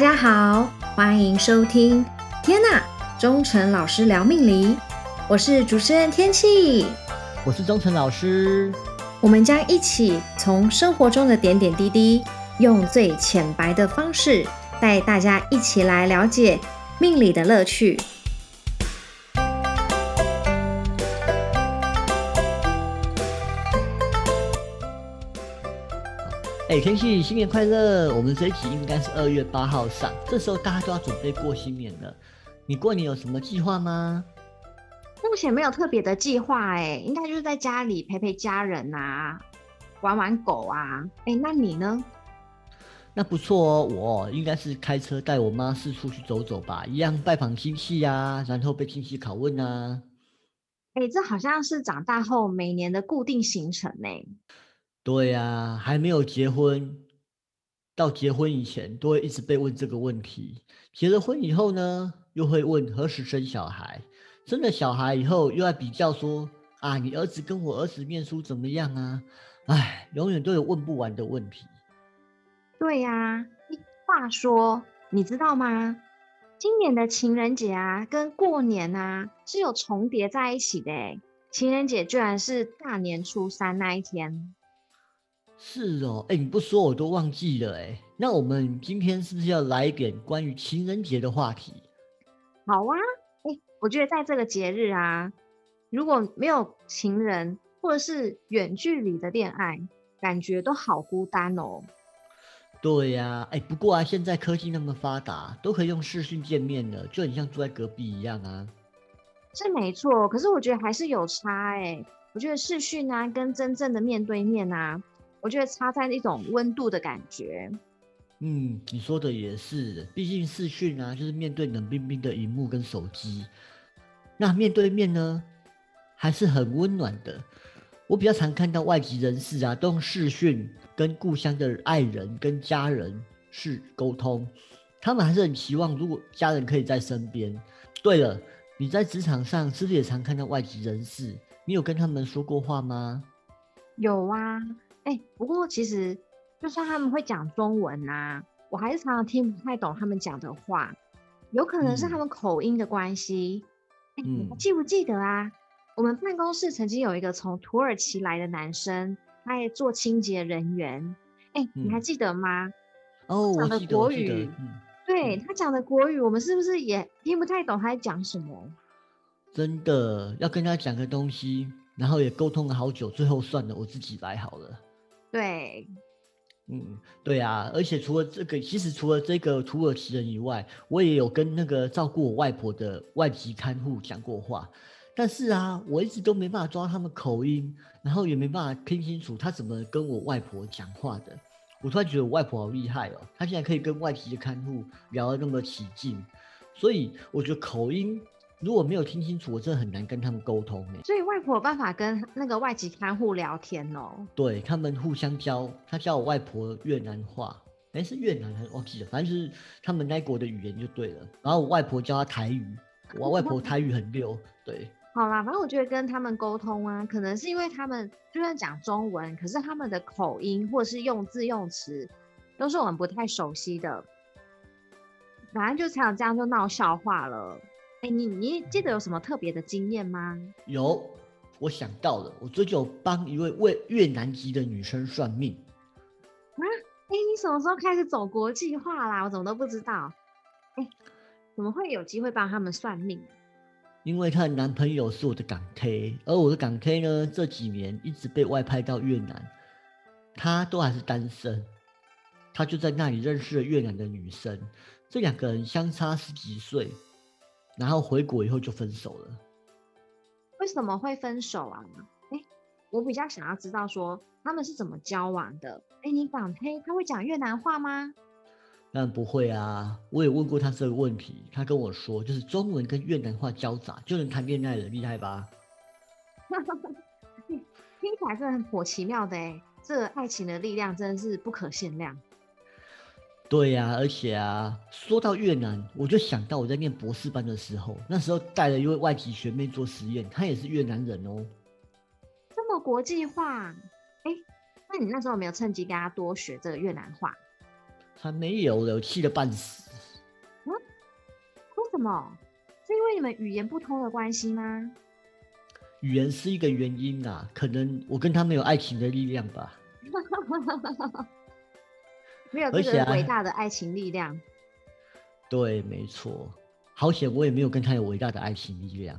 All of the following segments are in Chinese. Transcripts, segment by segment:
家好，欢迎收听《天呐，忠诚老师聊命理》，我是主持人天气，我是忠诚老师，我们将一起从生活中的点点滴滴，用最浅白的方式，带大家一起来了解命理的乐趣。哎，天气，新年快乐！我们这一集应该是二月八号上，这时候大家都要准备过新年了。你过年有什么计划吗？目前没有特别的计划，哎，应该就是在家里陪陪家人啊，玩玩狗啊。哎，那你呢？那不错哦，我应该是开车带我妈四处去走走吧，一样拜访亲戚呀，然后被亲戚拷问啊。哎，这好像是长大后每年的固定行程呢。对呀，还没有结婚，到结婚以前都会一直被问这个问题。结了婚以后呢，又会问何时生小孩。生了小孩以后，又要比较说啊，你儿子跟我儿子念书怎么样啊？哎，永远都有问不完的问题。对呀，话说，你知道吗？今年的情人节啊，跟过年啊是有重叠在一起的。情人节居然是大年初三那一天。是哦，哎，你不说我都忘记了哎。那我们今天是不是要来一点关于情人节的话题？好啊，哎，我觉得在这个节日啊，如果没有情人或者是远距离的恋爱，感觉都好孤单哦。对呀，哎，不过啊，现在科技那么发达，都可以用视讯见面了，就很像住在隔壁一样啊。是没错，可是我觉得还是有差哎。我觉得视讯啊，跟真正的面对面啊。我觉得差在一种温度的感觉。嗯，你说的也是，毕竟视讯啊，就是面对冷冰冰的荧幕跟手机。那面对面呢，还是很温暖的。我比较常看到外籍人士啊，都用视讯跟故乡的爱人跟家人去沟通，他们还是很期望如果家人可以在身边。对了，你在职场上是不是也常看到外籍人士？你有跟他们说过话吗？有啊。哎，不过其实就算他们会讲中文呐，我还是常常听不太懂他们讲的话，有可能是他们口音的关系。哎，你还记不记得啊？我们办公室曾经有一个从土耳其来的男生，他也做清洁人员。哎，你还记得吗？哦，讲的国语，对他讲的国语，我们是不是也听不太懂他在讲什么？真的要跟他讲个东西，然后也沟通了好久，最后算了，我自己来好了。对，嗯，对啊，而且除了这个，其实除了这个土耳其人以外，我也有跟那个照顾我外婆的外籍看护讲过话，但是啊，我一直都没办法抓他们口音，然后也没办法听清楚他怎么跟我外婆讲话的。我突然觉得我外婆好厉害哦，她现在可以跟外籍的看护聊得那么起劲，所以我觉得口音。如果没有听清楚，我真的很难跟他们沟通哎。所以外婆有办法跟那个外籍看护聊天哦。对他们互相教，他教我外婆越南话，哎是越南还是忘记了，反正就是他们那国的语言就对了。然后我外婆教他台语，我外婆台语很溜。对，好啦，反正我觉得跟他们沟通啊，可能是因为他们就算讲中文，可是他们的口音或者是用字用词都是我们不太熟悉的，反正就常常这样就闹笑话了。哎，你你记得有什么特别的经验吗？有，我想到了，我最近有帮一位为越南籍的女生算命。啊，哎，你什么时候开始走国际化啦？我怎么都不知道。哎，怎么会有机会帮他们算命？因为她的男朋友是我的港 K，而我的港 K 呢，这几年一直被外派到越南，他都还是单身，他就在那里认识了越南的女生，这两个人相差十几岁。然后回国以后就分手了，为什么会分手啊？哎，我比较想要知道说他们是怎么交往的。哎，你港黑他会讲越南话吗？当然不会啊，我也问过他这个问题，他跟我说就是中文跟越南话交杂就能谈恋爱了，厉害吧？听起来是很颇奇妙的哎，这爱情的力量真的是不可限量。对呀，而且啊，说到越南，我就想到我在念博士班的时候，那时候带了一位外籍学妹做实验，她也是越南人哦。这么国际化，哎，那你那时候有没有趁机跟她多学这个越南话？还没有了，气得半死。嗯？为什么？是因为你们语言不通的关系吗？语言是一个原因啊，可能我跟他没有爱情的力量吧。没有这个伟大的爱情力量。对，没错。好险，我也没有跟他有伟大的爱情力量。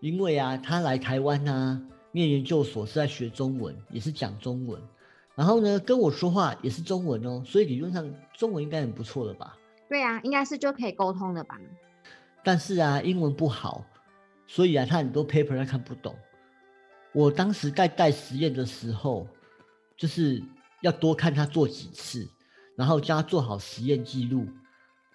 因为啊，他来台湾呢，念研究所是在学中文，也是讲中文。然后呢，跟我说话也是中文哦，所以理论上中文应该很不错了吧？对啊，应该是就可以沟通的吧。但是啊，英文不好，所以啊，他很多 paper 他看不懂。我当时在带实验的时候，就是要多看他做几次，然后叫他做好实验记录。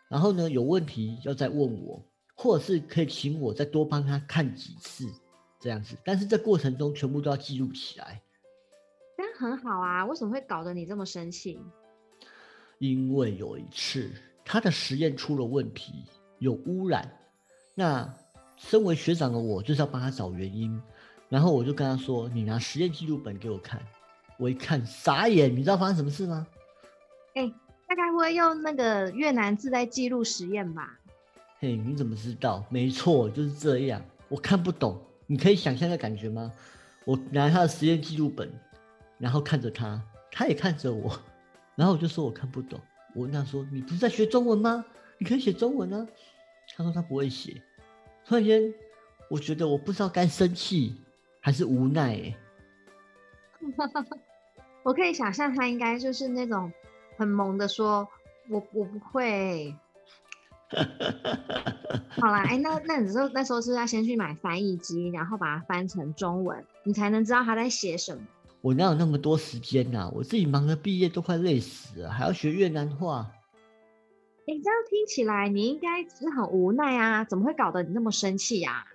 然后呢，有问题要再问我，或者是可以请我再多帮他看几次这样子。但是这过程中全部都要记录起来。这样很好啊，为什么会搞得你这么生气？因为有一次他的实验出了问题。有污染，那身为学长的我就是要帮他找原因，然后我就跟他说：“你拿实验记录本给我看。”我一看傻眼，你知道发生什么事吗？哎，大概会用那个越南字在记录实验吧？嘿，你怎么知道？没错，就是这样。我看不懂，你可以想象那感觉吗？我拿他的实验记录本，然后看着他，他也看着我，然后我就说我看不懂。我问他说：“你不是在学中文吗？你可以写中文啊。”他说他不会写，突然间，我觉得我不知道该生气还是无奈哎。我可以想象他应该就是那种很萌的说：“我我不会。”好啦，哎，那那你说那时候是要先去买翻译机，然后把它翻成中文，你才能知道他在写什么。我哪有那么多时间呐？我自己忙着毕业都快累死了，还要学越南话。哎，这样听起来你应该是很无奈啊，怎么会搞得你那么生气呀？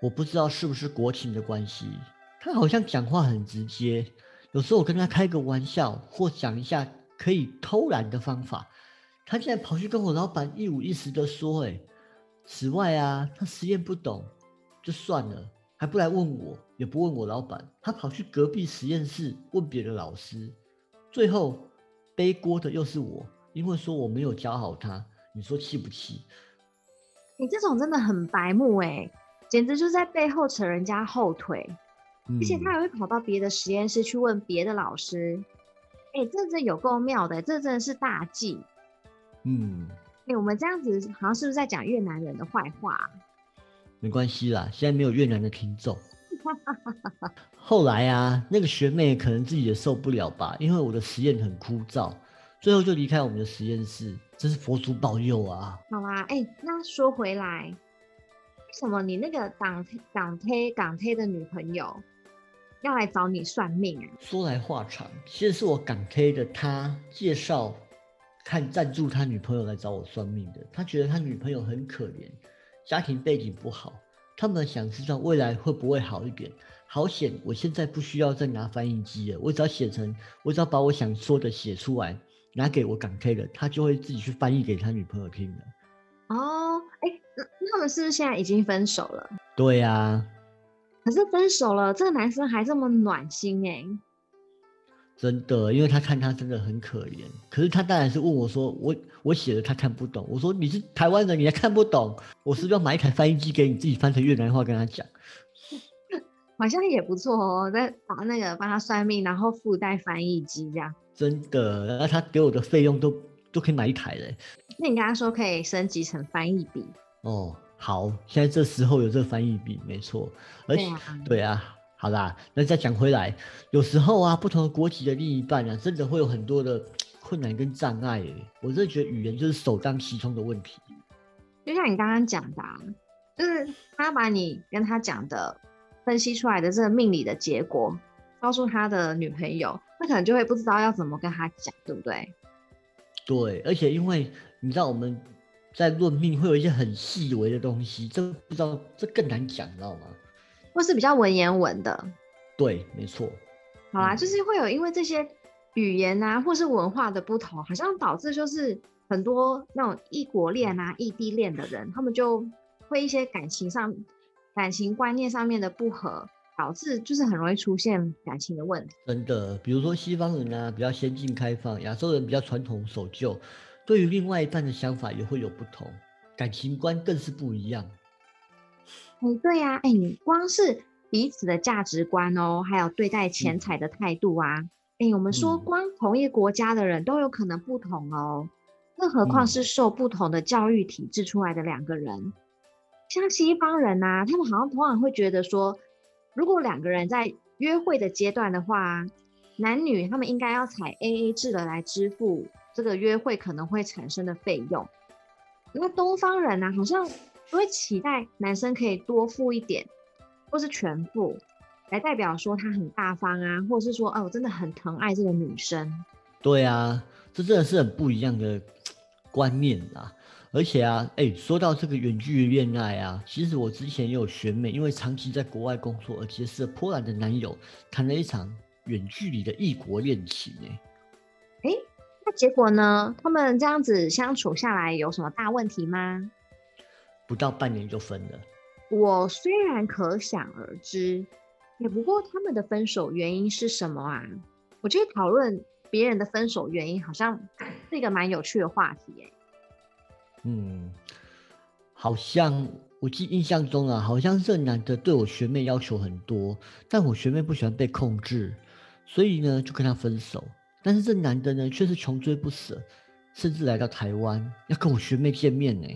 我不知道是不是国情的关系，他好像讲话很直接，有时候我跟他开个玩笑或讲一下可以偷懒的方法，他竟然跑去跟我老板一五一十的说。哎，此外啊，他实验不懂就算了，还不来问我，也不问我老板，他跑去隔壁实验室问别的老师，最后背锅的又是我。因为说我没有教好他，你说气不气？你这种真的很白目哎，简直就是在背后扯人家后腿，而且他还会跑到别的实验室去问别的老师。哎，这真有够妙的，这真的是大忌。嗯，哎，我们这样子好像是不是在讲越南人的坏话？没关系啦，现在没有越南的听众。后来啊，那个学妹可能自己也受不了吧，因为我的实验很枯燥。最后就离开我们的实验室，真是佛祖保佑啊！好啊，哎，那说回来，为什么你那个港港推港推的女朋友要来找你算命啊？说来话长，其实是我港 K 的他介绍看赞助他女朋友来找我算命的。他觉得他女朋友很可怜，家庭背景不好，他们想知道未来会不会好一点。好险，我现在不需要再拿翻译机了，我只要写成，我只要把我想说的写出来。拿给我港 K 的，他就会自己去翻译给他女朋友听的。哦，哎，那他们是不是现在已经分手了？对呀。可是分手了，这个男生还这么暖心哎。真的，因为他看他真的很可怜。可是他当然是问我说：“我我写的他看不懂。”我说：“你是台湾人，你还看不懂？我是不是要买一台翻译机给你自己翻成越南话跟他讲？” 好像也不错哦，在把那个帮他算命，然后附带翻译机这样。真的，那他给我的费用都都可以买一台嘞。那你跟他说可以升级成翻译笔哦。好，现在这时候有这个翻译笔，没错。而且，对啊，好啦，那再讲回来，有时候啊，不同的国籍的另一半啊，真的会有很多的 困难跟障碍。我真的觉得语言就是首当其冲的问题。就像你刚刚讲的，啊就是他把你跟他讲的分析出来的这个命理的结果。告诉他的女朋友，那可能就会不知道要怎么跟他讲，对不对？对，而且因为你知道我们在论命会有一些很细微的东西，这不知道这更难讲，你知道吗？或是比较文言文的。对，没错。好啦，就是会有因为这些语言啊，或是文化的不同，好像导致就是很多那种异国恋啊、异地恋的人，他们就会一些感情上、感情观念上面的不合。导致就是很容易出现感情的问题。真的，比如说西方人啊比较先进开放，亚洲人比较传统守旧，对于另外一半的想法也会有不同。感情观更是不一样。哎，对呀，哎，你光是彼此的价值观哦，还有对待钱财的态度啊，哎，我们说光同一个国家的人都有可能不同哦，更何况是受不同的教育体制出来的两个人。像西方人呐，他们好像通常会觉得说，如果两个人在约会的阶段的话，男女他们应该要采 A A 制的来支付这个约会可能会产生的费用。那东方人呢，好像都会期待男生可以多付一点，或是全付，来代表说他很大方啊，或者是说，哦，我真的很疼爱这个女生。对啊，这真的是很不一样的观念啊。而且啊，哎，说到这个远距离恋爱啊，其实我之前也有学妹，因为长期在国外工作而结识了波兰的男友，谈了一场远距离的异国恋情。哎，哎，那结果呢？他们这样子相处下来有什么大问题吗？不到半年就分了。我虽然可想而知，也不过他们的分手原因是什么啊？我觉得讨论别人的分手原因，好像是一个蛮有趣的话题。哎。嗯，好像我记印象中啊，好像这男的对我学妹要求很多，但我学妹不喜欢被控制，所以呢就跟他分手。但是这男的呢却是穷追不舍，甚至来到台湾要跟我学妹见面呢。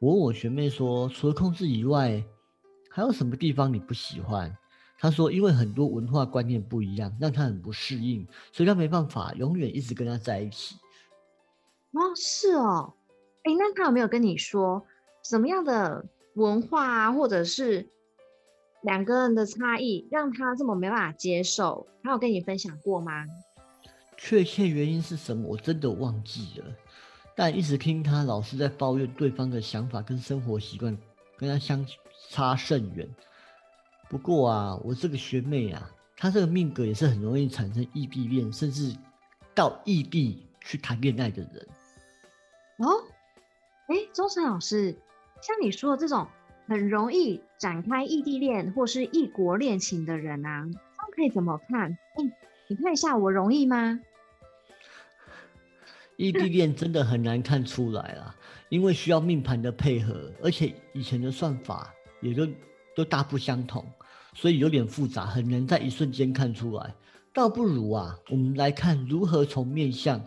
我问我学妹说，除了控制以外，还有什么地方你不喜欢？她说，因为很多文化观念不一样，让她很不适应，所以她没办法永远一直跟他在一起。哦，是哦。哎，那他有没有跟你说什么样的文化啊，或者是两个人的差异，让他这么没办法接受？他有跟你分享过吗？确切原因是什么，我真的忘记了。但一直听他老是在抱怨对方的想法跟生活习惯跟他相差甚远。不过啊，我这个学妹啊，她这个命格也是很容易产生异地恋，甚至到异地去谈恋爱的人。哦。哎，周晨老师，像你说的这种很容易展开异地恋或是异国恋情的人啊，他们可以怎么看？哎，你看一下我容易吗？异地恋真的很难看出来啦，因为需要命盘的配合，而且以前的算法也都都大不相同，所以有点复杂，很难在一瞬间看出来。倒不如啊，我们来看如何从面相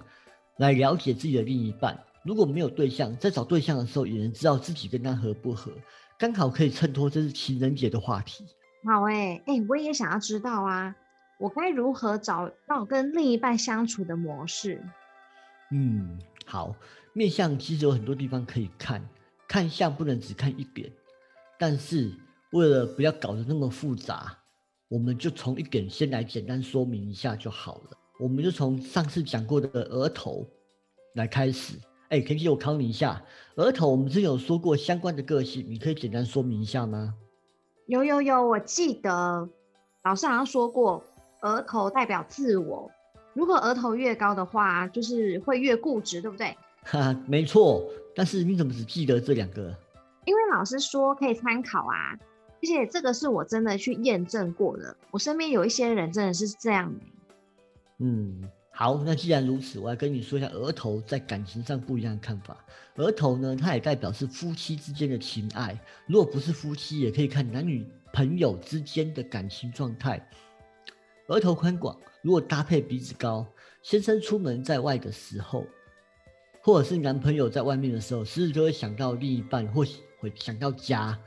来了解自己的另一半。如果没有对象，在找对象的时候也能知道自己跟他合不合，刚好可以衬托这是情人节的话题。好哎哎，我也想要知道啊，我该如何找到跟另一半相处的模式？嗯，好，面相其实有很多地方可以看，看相不能只看一点，但是为了不要搞得那么复杂，我们就从一点先来简单说明一下就好了。我们就从上次讲过的额头来开始。哎，可以我考你一下，额头我们之前有说过相关的个性，你可以简单说明一下吗？有有有，我记得老师好像说过，额头代表自我，如果额头越高的话，就是会越固执，对不对？哈，没错。但是你怎么只记得这两个？因为老师说可以参考啊，而且这个是我真的去验证过的，我身边有一些人真的是这样的。嗯。好，那既然如此，我要跟你说一下额头在感情上不一样的看法。额头呢，它也代表是夫妻之间的情爱。如果不是夫妻，也可以看男女朋友之间的感情状态。额头宽广，如果搭配鼻子高，先生出门在外的时候，或者是男朋友在外面的时候，时时就会想到另一半，或会想到家，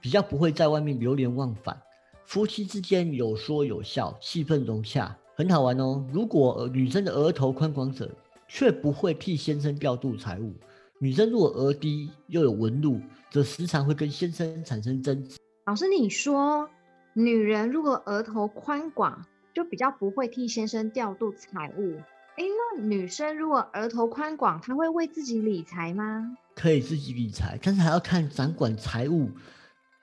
比较不会在外面流连忘返。夫妻之间有说有笑，气氛融洽。很好玩哦。如果女生的额头宽广者，却不会替先生调度财物；女生如果额低又有纹路，则时常会跟先生产生争执。老师，你说女人如果额头宽广，就比较不会替先生调度财物。哎，那女生如果额头宽广，她会为自己理财吗？可以自己理财，但是还要看掌管财务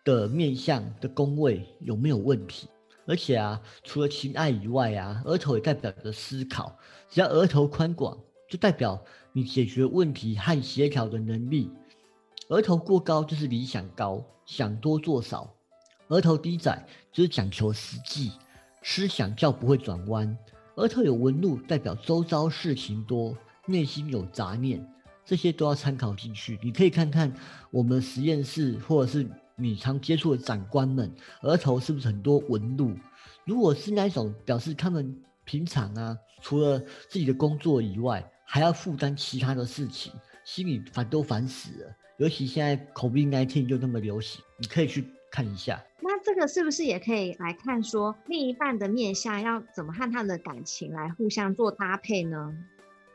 的面相的宫位有没有问题。而且啊，除了情爱以外啊，额头也代表着思考。只要额头宽广，就代表你解决问题和协调的能力。额头过高就是理想高，想多做少；额头低窄就是讲求实际，思想较不会转弯。额头有纹路，代表周遭事情多，内心有杂念。这些都要参考进去。你可以看看我们实验室或者是你常接触的长官们，额头是不是很多纹路？如果是那种表示他们平常啊，除了自己的工作以外，还要负担其他的事情，心里烦都烦死了。尤其现在 COVID-19 又那么流行，你可以去看一下。这个是不是也可以来看说，另一半的面相要怎么和他的感情来互相做搭配呢？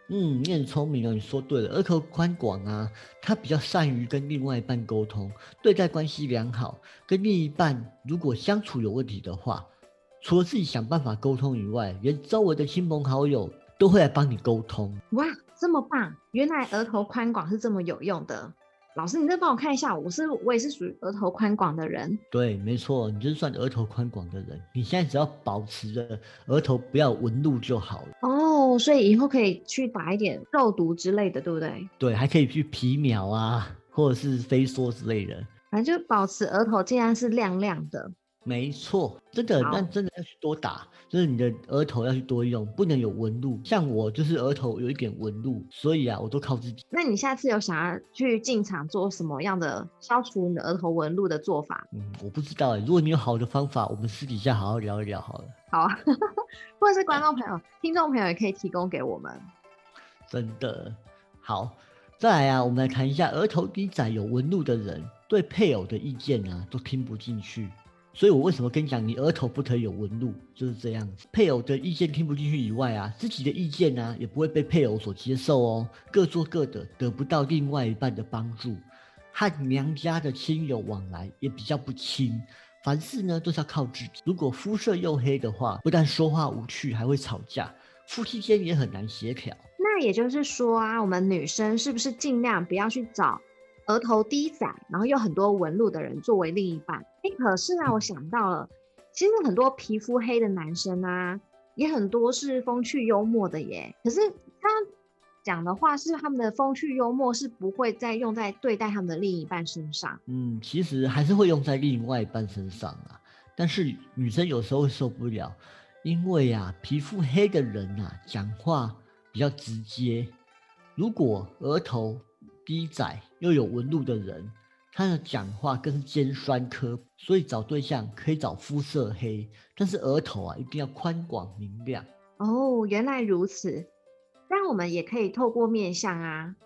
嗯，你很聪明哦，你说对了。额头宽广啊，他比较善于跟另外一半沟通，对待关系良好。跟另一半如果相处有问题的话，除了自己想办法沟通以外，连周围的亲朋好友都会来帮你沟通。哇，这么棒！原来额头宽广是这么有用的。老师，你再帮我看一下，我是我也是属于额头宽广的人。对，没错，你就是算额头宽广的人。你现在只要保持着额头不要纹路就好了。哦，所以以后可以去打一点肉毒之类的，对不对？对，还可以去皮秒啊，或者是飞梭之类的。反正就保持额头尽量是亮亮的。没错，真的，那真的要去多打，就是你的额头要去多用，不能有纹路。像我就是额头有一点纹路，所以啊，我都靠自己。那你下次有想要去进场做什么样的消除你的额头纹路的做法？嗯，我不知道哎。如果你有好的方法，我们私底下好好聊一聊好了。好啊，或者是观众朋友、听众朋友也可以提供给我们。真的好，再来啊，我们来谈一下额头低窄有纹路的人对配偶的意见啊，都听不进去。所以我为什么跟你讲，你额头不可以有纹路，就是这样子。配偶的意见听不进去以外啊，自己的意见呢也不会被配偶所接受哦，各做各的，得不到另外一半的帮助。和娘家的亲友往来也比较不亲，凡事呢都是要靠自己。如果肤色又黑的话，不但说话无趣，还会吵架，夫妻间也很难协调。那也就是说啊，我们女生是不是尽量不要去找？额头低窄，然后有很多纹路的人作为另一半，哎，可是呢，我想到了，其实很多皮肤黑的男生啊，也很多是风趣幽默的耶。可是他讲的话是他们的风趣幽默是不会再用在对待他们的另一半身上。嗯，其实还是会用在另外一半身上啊。但是女生有时候会受不了，因为啊，皮肤黑的人啊，讲话比较直接。如果额头低窄又有纹路的人，他的讲话更是尖酸刻薄，所以找对象可以找肤色黑，但是额头啊一定要宽广明亮。哦，原来如此，那我们也可以透过面相啊，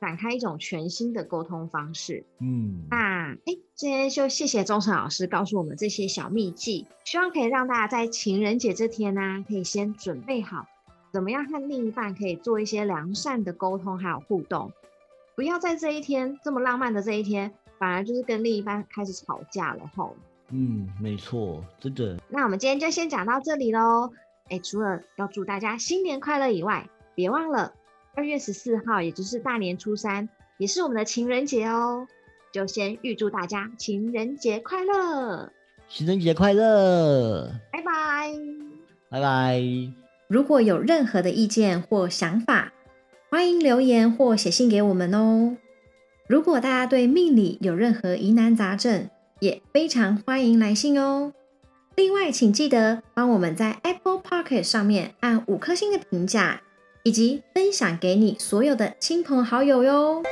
展开一种全新的沟通方式。嗯，那哎，今天就谢谢钟诚老师告诉我们这些小秘技，希望可以让大家在情人节这天呢，可以先准备好，怎么样和另一半可以做一些良善的沟通还有互动。不要在这一天这么浪漫的这一天，反而就是跟另一半开始吵架了吼。嗯，没错，真的。那我们今天就先讲到这里喽。哎，除了要祝大家新年快乐以外，别忘了二月十四号，也就是大年初三，也是我们的情人节哦。就先预祝大家情人节快乐！情人节快乐！拜拜！拜拜！如果有任何的意见或想法，欢迎留言或写信给我们哦。如果大家对命理有任何疑难杂症，也非常欢迎来信哦。另外，请记得帮我们在 Apple p o c k e t 上面按五颗星的评价，以及分享给你所有的亲朋好友哟。